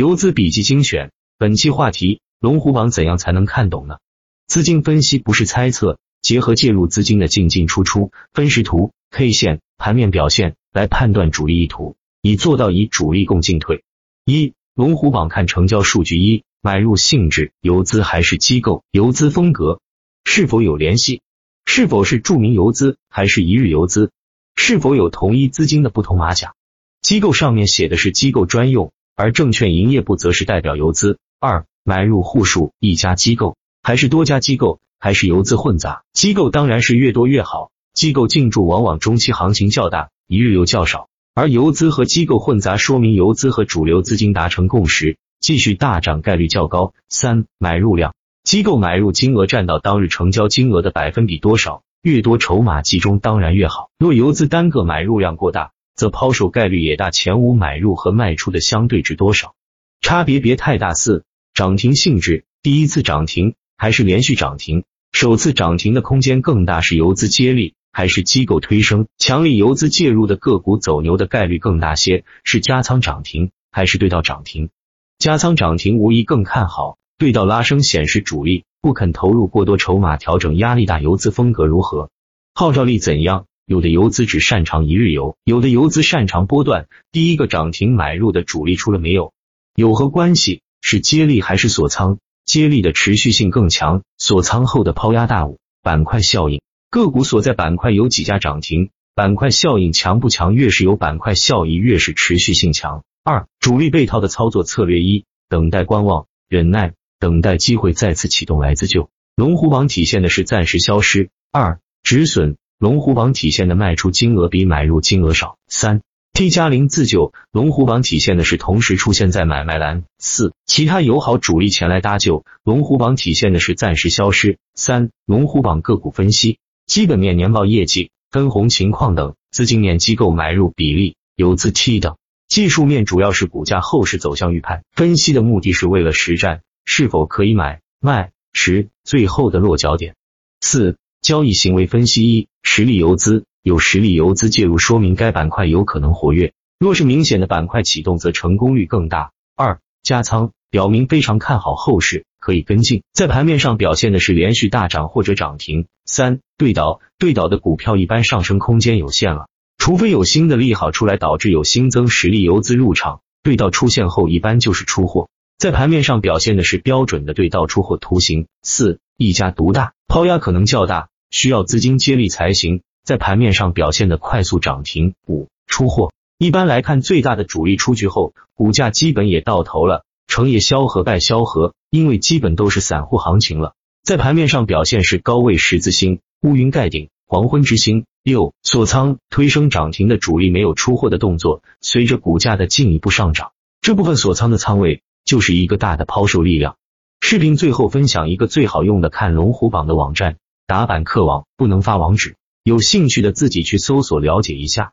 游资笔记精选，本期话题：龙虎榜怎样才能看懂呢？资金分析不是猜测，结合介入资金的进进出出、分时图、K 线、盘面表现来判断主力意图，以做到以主力共进退。一、龙虎榜看成交数据：一、买入性质，游资还是机构？游资风格是否有联系？是否是著名游资还是一日游资？是否有同一资金的不同马甲？机构上面写的是机构专用，而证券营业部则是代表游资。二、买入户数，一家机构还是多家机构，还是游资混杂？机构当然是越多越好，机构进驻往往中期行情较大，一日游较少，而游资和机构混杂，说明游资和主流资金达成共识，继续大涨概率较高。三、买入量，机构买入金额占到当日成交金额的百分比多少？越多筹码集中当然越好。若游资单个买入量过大。则抛售概率也大，前五买入和卖出的相对值多少？差别别太大。四、涨停性质，第一次涨停还是连续涨停？首次涨停的空间更大，是游资接力还是机构推升？强力游资介入的个股走牛的概率更大些，是加仓涨停还是对倒涨停？加仓涨停无疑更看好，对倒拉升显示主力不肯投入过多筹码，调整压力大，游资风格如何？号召力怎样？有的游资只擅长一日游，有的游资擅长波段。第一个涨停买入的主力出了没有？有何关系？是接力还是锁仓？接力的持续性更强，锁仓后的抛压大。五板块效应，个股所在板块有几家涨停，板块效应强不强？越是有板块效应，越是持续性强。二主力被套的操作策略：一等待观望，忍耐，等待机会再次启动来自救。龙虎榜体现的是暂时消失。二止损。龙虎榜体现的卖出金额比买入金额少。三 T 加零自救，龙虎榜体现的是同时出现在买卖栏。四其他友好主力前来搭救，龙虎榜体现的是暂时消失。三龙虎榜个股分析，基本面、年报、业绩、分红情况等，资金面、机构买入比例、游资 T 等。技术面主要是股价后市走向预判，分析的目的是为了实战是否可以买卖时最后的落脚点。四交易行为分析一。实力游资有实力游资介入，说明该板块有可能活跃。若是明显的板块启动，则成功率更大。二加仓表明非常看好后市，可以跟进。在盘面上表现的是连续大涨或者涨停。三对倒对倒的股票一般上升空间有限了，除非有新的利好出来，导致有新增实力游资入场。对倒出现后，一般就是出货。在盘面上表现的是标准的对倒出货图形。四一家独大，抛压可能较大。需要资金接力才行，在盘面上表现的快速涨停。五出货，一般来看，最大的主力出局后，股价基本也到头了，成也萧何败萧何，因为基本都是散户行情了。在盘面上表现是高位十字星、乌云盖顶、黄昏之星。六锁仓推升涨停的主力没有出货的动作，随着股价的进一步上涨，这部分锁仓的仓位就是一个大的抛售力量。视频最后分享一个最好用的看龙虎榜的网站。打版客网不能发网址，有兴趣的自己去搜索了解一下。